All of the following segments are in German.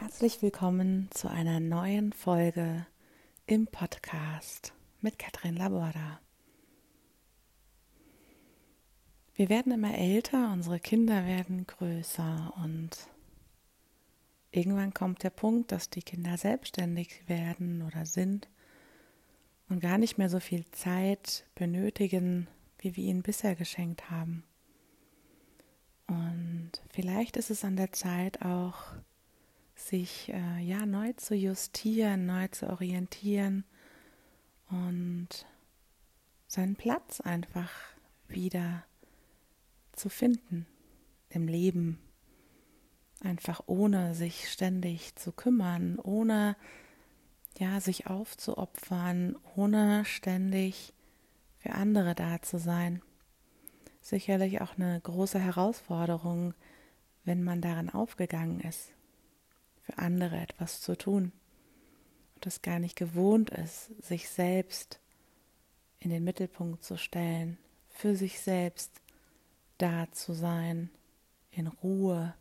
Herzlich willkommen zu einer neuen Folge im Podcast mit Katrin Laborda. Wir werden immer älter, unsere Kinder werden größer und irgendwann kommt der Punkt, dass die Kinder selbstständig werden oder sind und gar nicht mehr so viel Zeit benötigen, wie wir ihnen bisher geschenkt haben. Und vielleicht ist es an der Zeit auch, sich äh, ja neu zu justieren, neu zu orientieren und seinen Platz einfach wieder zu finden im Leben. Einfach ohne sich ständig zu kümmern, ohne ja sich aufzuopfern, ohne ständig für andere da zu sein. Sicherlich auch eine große Herausforderung, wenn man darin aufgegangen ist für andere etwas zu tun. Und es gar nicht gewohnt ist, sich selbst in den Mittelpunkt zu stellen, für sich selbst da zu sein, in Ruhe,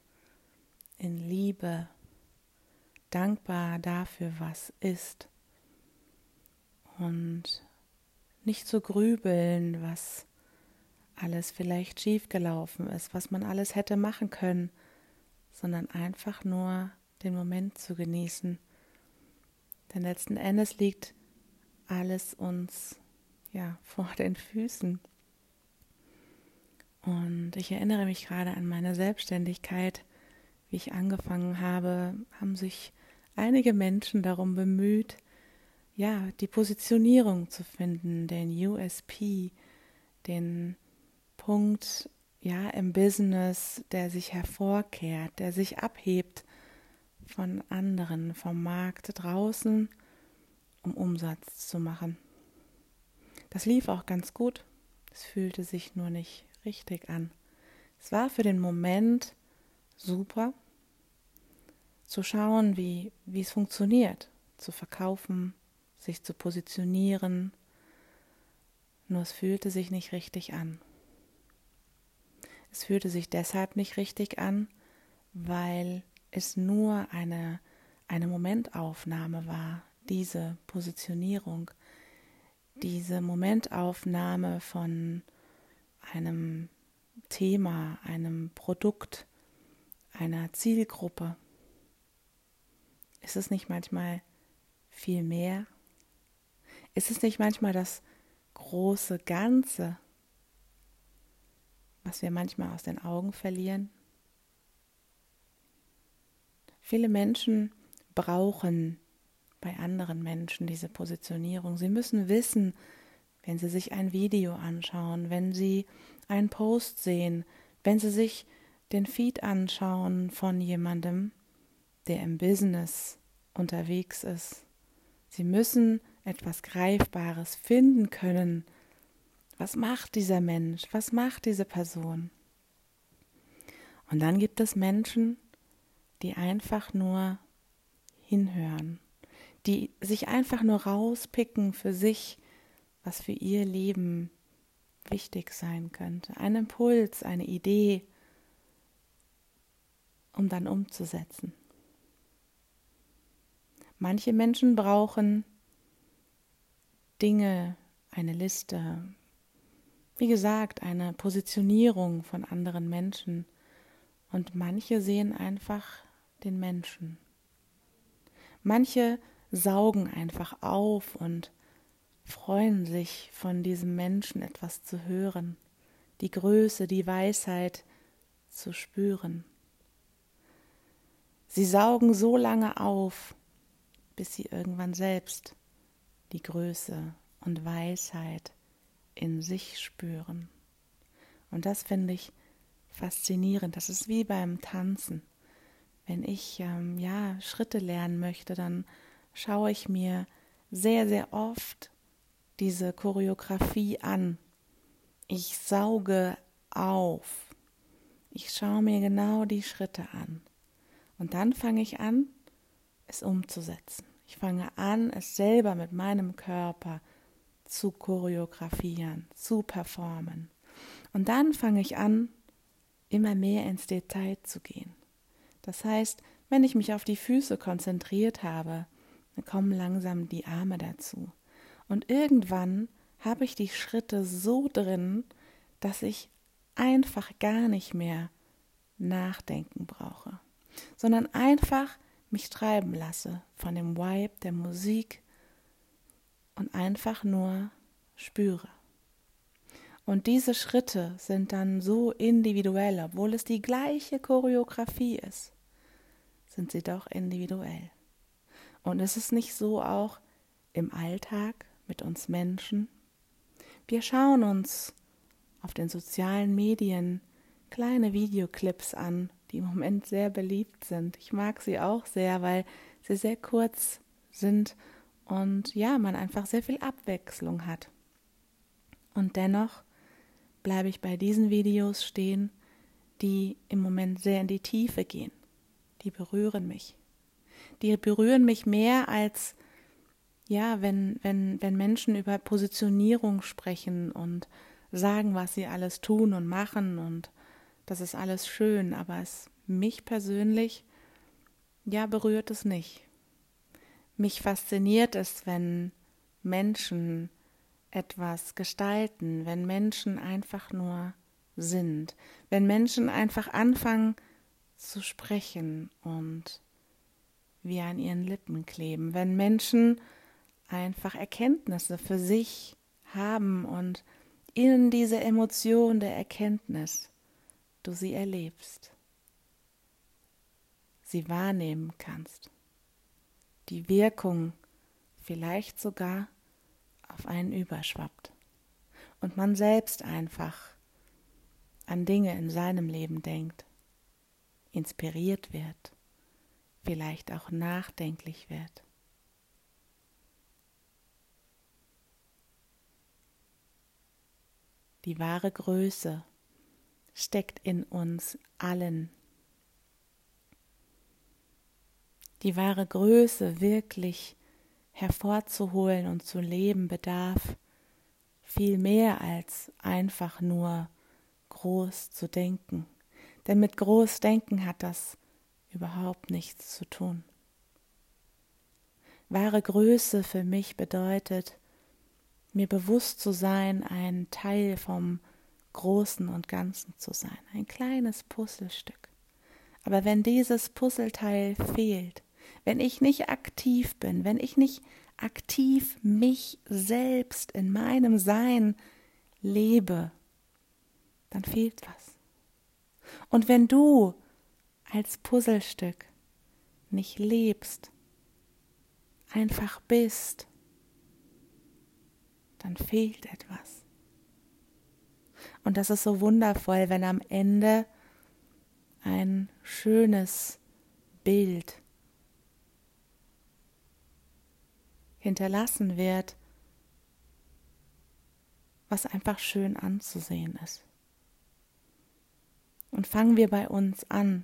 in Liebe, dankbar dafür, was ist. Und nicht zu grübeln, was alles vielleicht schiefgelaufen ist, was man alles hätte machen können, sondern einfach nur den Moment zu genießen. Denn letzten Endes liegt alles uns ja vor den Füßen. Und ich erinnere mich gerade an meine Selbstständigkeit, wie ich angefangen habe, haben sich einige Menschen darum bemüht, ja, die Positionierung zu finden, den USP, den Punkt, ja, im Business, der sich hervorkehrt, der sich abhebt von anderen, vom Markt draußen, um Umsatz zu machen. Das lief auch ganz gut. Es fühlte sich nur nicht richtig an. Es war für den Moment super, zu schauen, wie, wie es funktioniert, zu verkaufen, sich zu positionieren. Nur es fühlte sich nicht richtig an. Es fühlte sich deshalb nicht richtig an, weil es nur eine, eine Momentaufnahme war, diese Positionierung, diese Momentaufnahme von einem Thema, einem Produkt, einer Zielgruppe. Ist es nicht manchmal viel mehr? Ist es nicht manchmal das große Ganze, was wir manchmal aus den Augen verlieren? Viele Menschen brauchen bei anderen Menschen diese Positionierung. Sie müssen wissen, wenn sie sich ein Video anschauen, wenn sie einen Post sehen, wenn sie sich den Feed anschauen von jemandem, der im Business unterwegs ist. Sie müssen etwas Greifbares finden können. Was macht dieser Mensch? Was macht diese Person? Und dann gibt es Menschen, die einfach nur hinhören, die sich einfach nur rauspicken für sich, was für ihr Leben wichtig sein könnte. Ein Impuls, eine Idee, um dann umzusetzen. Manche Menschen brauchen Dinge, eine Liste, wie gesagt, eine Positionierung von anderen Menschen. Und manche sehen einfach den Menschen. Manche saugen einfach auf und freuen sich von diesem Menschen etwas zu hören, die Größe, die Weisheit zu spüren. Sie saugen so lange auf, bis sie irgendwann selbst die Größe und Weisheit in sich spüren. Und das finde ich faszinierend. Das ist wie beim Tanzen wenn ich ähm, ja Schritte lernen möchte, dann schaue ich mir sehr, sehr oft diese Choreografie an. Ich sauge auf. Ich schaue mir genau die Schritte an. Und dann fange ich an, es umzusetzen. Ich fange an, es selber mit meinem Körper zu choreografieren, zu performen. Und dann fange ich an, immer mehr ins Detail zu gehen. Das heißt, Wenn ich mich auf die Füße konzentriert habe, dann kommen langsam die Arme dazu. Und irgendwann habe ich die Schritte so drin, dass ich einfach gar nicht mehr nachdenken brauche, sondern einfach mich treiben lasse von dem Vibe der Musik und einfach nur spüre. Und diese Schritte sind dann so individuell, obwohl es die gleiche Choreografie ist, sind sie doch individuell. Und ist es nicht so auch im Alltag mit uns Menschen? Wir schauen uns auf den sozialen Medien kleine Videoclips an, die im Moment sehr beliebt sind. Ich mag sie auch sehr, weil sie sehr kurz sind und ja, man einfach sehr viel Abwechslung hat. Und dennoch bleibe ich bei diesen Videos stehen, die im Moment sehr in die Tiefe gehen. Die berühren mich. Die berühren mich mehr als ja, wenn, wenn, wenn Menschen über Positionierung sprechen und sagen, was sie alles tun und machen und das ist alles schön, aber es mich persönlich ja berührt es nicht. Mich fasziniert es, wenn Menschen etwas gestalten, wenn Menschen einfach nur sind, wenn Menschen einfach anfangen zu sprechen und wie an ihren Lippen kleben, wenn Menschen einfach Erkenntnisse für sich haben und in diese Emotion der Erkenntnis du sie erlebst, sie wahrnehmen kannst, die Wirkung vielleicht sogar auf einen überschwappt und man selbst einfach an Dinge in seinem Leben denkt, inspiriert wird, vielleicht auch nachdenklich wird. Die wahre Größe steckt in uns allen. Die wahre Größe wirklich hervorzuholen und zu leben bedarf viel mehr als einfach nur groß zu denken. Denn mit groß denken hat das überhaupt nichts zu tun. Wahre Größe für mich bedeutet, mir bewusst zu sein, ein Teil vom Großen und Ganzen zu sein, ein kleines Puzzlestück. Aber wenn dieses Puzzleteil fehlt, wenn ich nicht aktiv bin, wenn ich nicht aktiv mich selbst in meinem Sein lebe, dann fehlt was. Und wenn du als Puzzlestück nicht lebst, einfach bist, dann fehlt etwas. Und das ist so wundervoll, wenn am Ende ein schönes Bild hinterlassen wird, was einfach schön anzusehen ist. Und fangen wir bei uns an.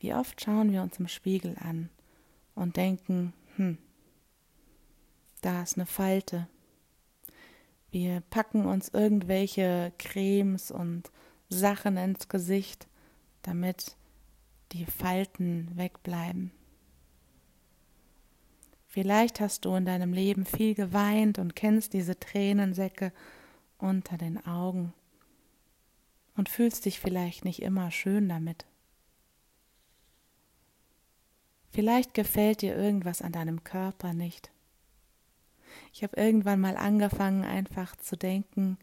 Wie oft schauen wir uns im Spiegel an und denken, hm, da ist eine Falte, wir packen uns irgendwelche Cremes und Sachen ins Gesicht, damit die Falten wegbleiben. Vielleicht hast du in deinem Leben viel geweint und kennst diese Tränensäcke unter den Augen und fühlst dich vielleicht nicht immer schön damit. Vielleicht gefällt dir irgendwas an deinem Körper nicht. Ich habe irgendwann mal angefangen, einfach zu denken,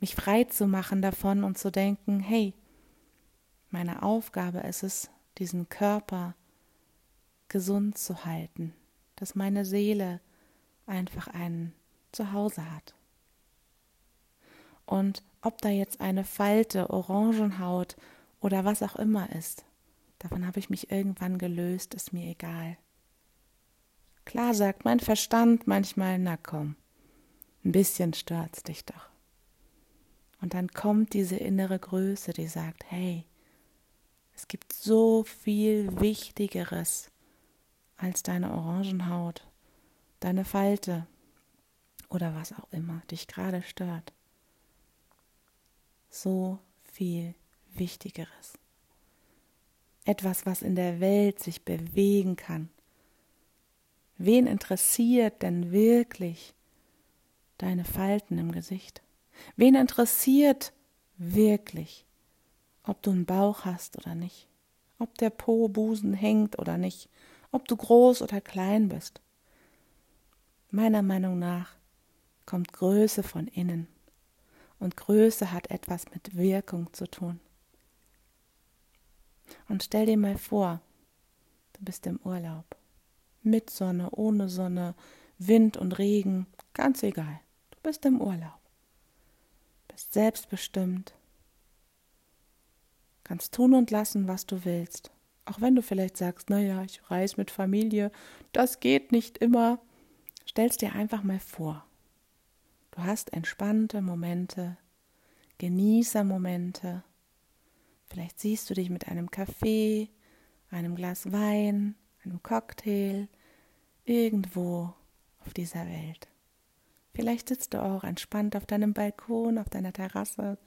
mich frei zu machen davon und zu denken, hey, meine Aufgabe ist es, diesen Körper gesund zu halten, dass meine Seele einfach ein Zuhause hat. Und ob da jetzt eine Falte, Orangenhaut oder was auch immer ist, davon habe ich mich irgendwann gelöst, ist mir egal. Klar sagt mein Verstand manchmal, na komm, ein bisschen stört's dich doch. Und dann kommt diese innere Größe, die sagt, hey, es gibt so viel Wichtigeres als deine Orangenhaut, deine Falte oder was auch immer dich gerade stört. So viel Wichtigeres. etwas, was in der Welt sich bewegen kann. Wen interessiert denn wirklich deine Falten im Gesicht? Wen interessiert wirklich, ob du einen Bauch hast oder nicht, ob der Po Busen hängt oder nicht, ob du groß oder klein bist? Meiner Meinung nach kommt Größe von innen und Größe hat etwas mit Wirkung zu tun. Und stell dir mal vor, du bist im Urlaub. Mit Sonne, ohne Sonne, Wind und Regen, ganz egal. Du bist im Urlaub. Bist selbstbestimmt. Kannst tun und lassen, was du willst. Auch wenn du vielleicht sagst, naja, ich reise mit Familie, das geht nicht immer. Stell's dir einfach mal vor. Du hast entspannte Momente, Genießermomente Vielleicht siehst du dich mit einem Kaffee, einem Glas Wein, einem Cocktail irgendwo auf dieser Welt. Vielleicht sitzt du auch entspannt auf deinem Balkon, auf deiner Terrasse,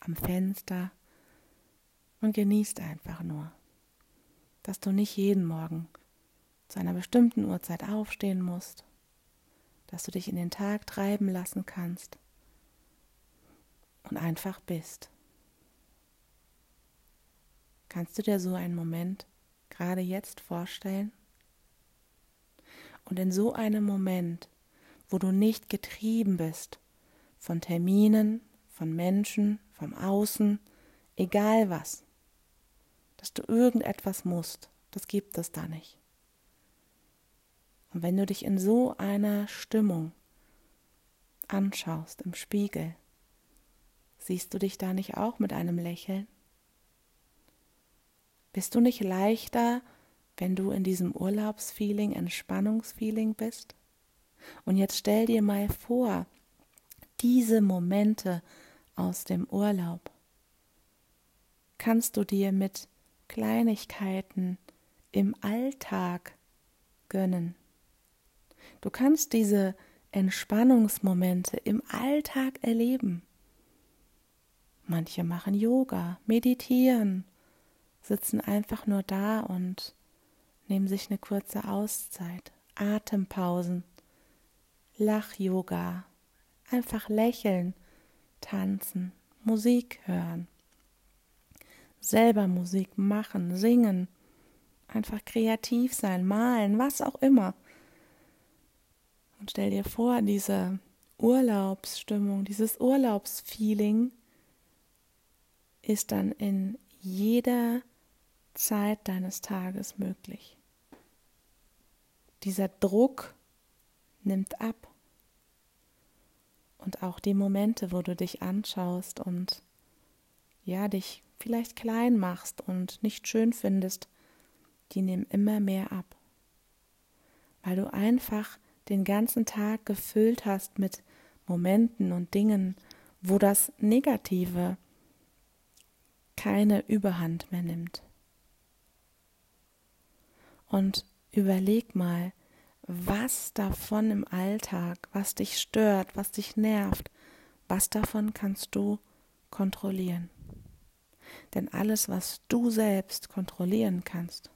am Fenster und genießt einfach nur, dass du nicht jeden Morgen zu einer bestimmten Uhrzeit aufstehen musst, dass du dich in den Tag treiben lassen kannst und einfach bist. Kannst du dir so einen Moment gerade jetzt vorstellen? Und in so einem Moment, wo du nicht getrieben bist von Terminen, von Menschen, vom Außen, egal was, dass du irgendetwas musst, das gibt es da nicht. Und wenn du dich in so einer Stimmung anschaust im Spiegel, siehst du dich da nicht auch mit einem Lächeln? Bist du nicht leichter, wenn du in diesem Urlaubsfeeling, Entspannungsfeeling bist? Und jetzt stell dir mal vor, diese Momente aus dem Urlaub kannst du dir mit Kleinigkeiten im Alltag gönnen. Du kannst diese Entspannungsmomente im Alltag erleben. Manche machen Yoga, meditieren, sitzen einfach nur da und nehmen sich eine kurze Auszeit, Atempausen, Lach-Yoga, einfach lächeln, tanzen, Musik hören, selber Musik machen, singen, einfach kreativ sein, malen, was auch immer. Und stell dir vor, diese Urlaubsstimmung, dieses Urlaubsfeeling ist dann in jeder Zeit deines Tages möglich. Dieser Druck nimmt ab. Und auch die Momente, wo du dich anschaust und ja, dich vielleicht klein machst und nicht schön findest, die nehmen immer mehr ab. Weil du einfach den ganzen Tag gefüllt hast mit Momenten und Dingen, wo das Negative keine Überhand mehr nimmt. Und überleg mal, was davon im Alltag, was dich stört, was dich nervt, was davon kannst du kontrollieren. Denn alles, was du selbst kontrollieren kannst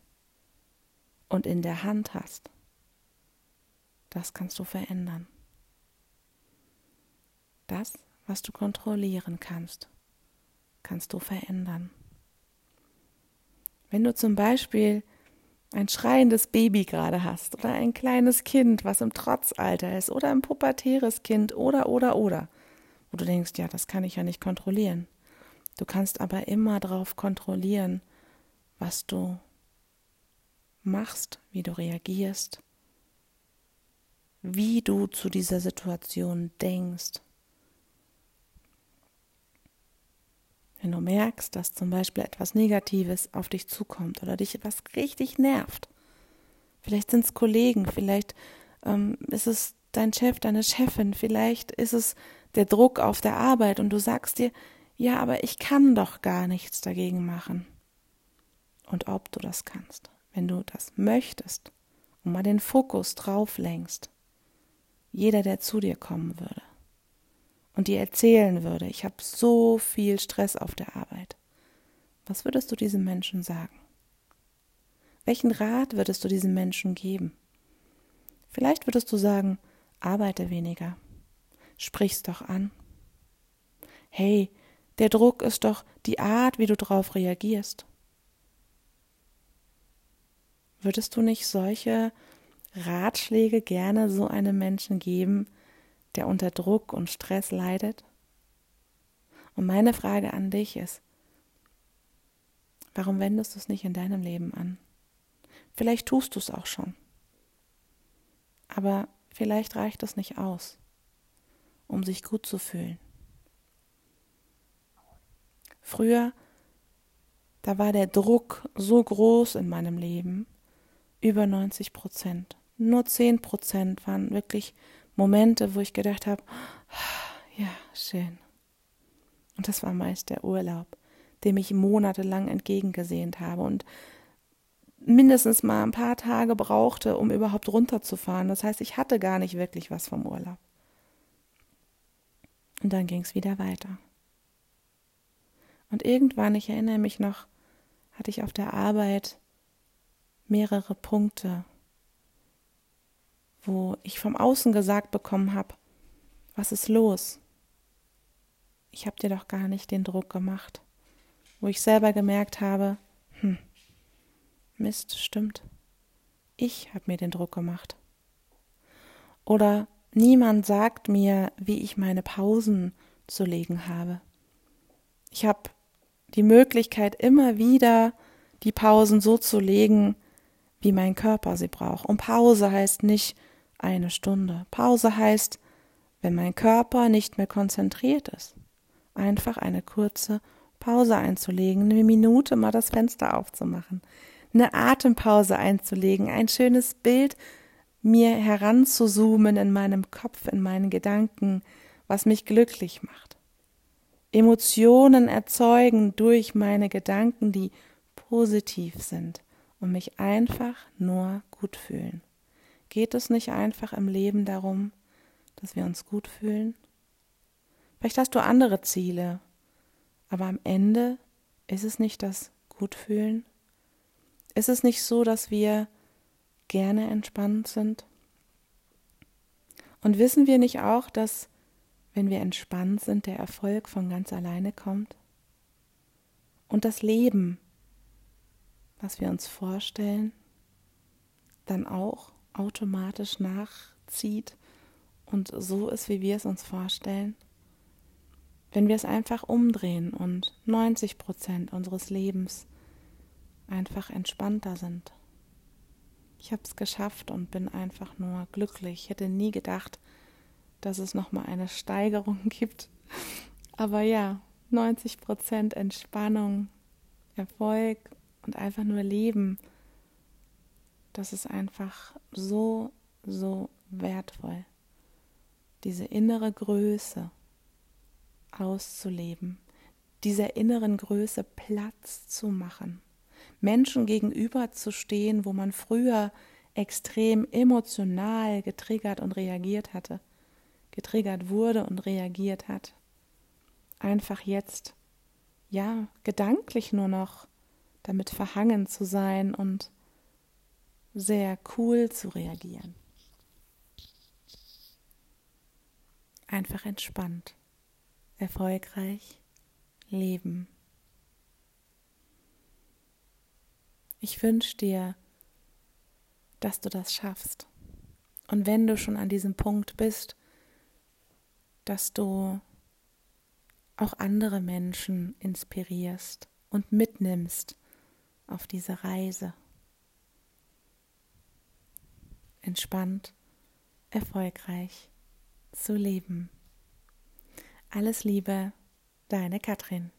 und in der Hand hast, das kannst du verändern. Das, was du kontrollieren kannst, kannst du verändern. Wenn du zum Beispiel ein schreiendes Baby gerade hast oder ein kleines Kind, was im Trotzalter ist oder ein pubertäres Kind oder oder oder, wo du denkst, ja, das kann ich ja nicht kontrollieren. Du kannst aber immer darauf kontrollieren, was du machst, wie du reagierst, wie du zu dieser Situation denkst. Wenn du merkst, dass zum Beispiel etwas Negatives auf dich zukommt oder dich etwas richtig nervt, vielleicht sind es Kollegen, vielleicht ähm, ist es dein Chef, deine Chefin, vielleicht ist es der Druck auf der Arbeit und du sagst dir, ja, aber ich kann doch gar nichts dagegen machen. Und ob du das kannst, wenn du das möchtest und mal den Fokus drauf lenkst, jeder, der zu dir kommen würde, und dir erzählen würde, ich habe so viel Stress auf der Arbeit, was würdest du diesem Menschen sagen? Welchen Rat würdest du diesem Menschen geben? Vielleicht würdest du sagen, arbeite weniger. Sprich's doch an. Hey, der Druck ist doch die Art, wie du darauf reagierst. Würdest du nicht solche Ratschläge gerne so einem Menschen geben, der unter Druck und Stress leidet? Und meine Frage an dich ist, warum wendest du es nicht in deinem Leben an? Vielleicht tust du es auch schon. Aber vielleicht reicht es nicht aus, um sich gut zu fühlen. Früher, da war der Druck so groß in meinem Leben, über 90 Prozent. Nur 10 Prozent waren wirklich Momente, wo ich gedacht habe, ja, schön. Und das war meist der Urlaub, dem ich monatelang entgegengesehnt habe und mindestens mal ein paar Tage brauchte, um überhaupt runterzufahren. Das heißt, ich hatte gar nicht wirklich was vom Urlaub. Und dann ging es wieder weiter. Und irgendwann, ich erinnere mich noch, hatte ich auf der Arbeit mehrere Punkte, wo ich vom Außen gesagt bekommen habe, was ist los? Ich habe dir doch gar nicht den Druck gemacht. Wo ich selber gemerkt habe, hm, Mist, stimmt. Ich habe mir den Druck gemacht. Oder niemand sagt mir, wie ich meine Pausen zu legen habe. Ich habe die Möglichkeit, immer wieder die Pausen so zu legen, wie mein Körper sie braucht. Und Pause heißt nicht eine Stunde. Pause heißt, wenn mein Körper nicht mehr konzentriert ist, einfach eine kurze Pause einzulegen, eine Minute mal das Fenster aufzumachen, eine Atempause einzulegen, ein schönes Bild mir heranzuzoomen in meinem Kopf, in meinen Gedanken, was mich glücklich macht. Emotionen erzeugen durch meine Gedanken, die positiv sind und mich einfach nur gut fühlen. Geht es nicht einfach im Leben darum, dass wir uns gut fühlen? Vielleicht hast du andere Ziele, aber am Ende ist es nicht das Gutfühlen? Ist es nicht so, dass wir gerne entspannt sind? Und wissen wir nicht auch, dass wenn wir entspannt sind, der Erfolg von ganz alleine kommt? Und das Leben, was wir uns vorstellen, dann auch automatisch nachzieht und so ist, wie wir es uns vorstellen? Wenn wir es einfach umdrehen und 90 Prozent unseres Lebens einfach entspannter sind. Ich habe es geschafft und bin einfach nur glücklich. Ich hätte nie gedacht, dass es nochmal eine Steigerung gibt. Aber ja, 90 Prozent Entspannung, Erfolg und einfach nur Leben, das ist einfach so, so wertvoll. Diese innere Größe auszuleben, dieser inneren Größe Platz zu machen. Menschen gegenüber zu stehen, wo man früher extrem emotional getriggert und reagiert hatte, getriggert wurde und reagiert hat. Einfach jetzt, ja, gedanklich nur noch damit verhangen zu sein und sehr cool zu reagieren. Einfach entspannt, erfolgreich leben. Ich wünsche dir, dass du das schaffst. Und wenn du schon an diesem Punkt bist, dass du auch andere Menschen inspirierst und mitnimmst auf diese Reise. Entspannt, erfolgreich zu leben. Alles Liebe, deine Katrin.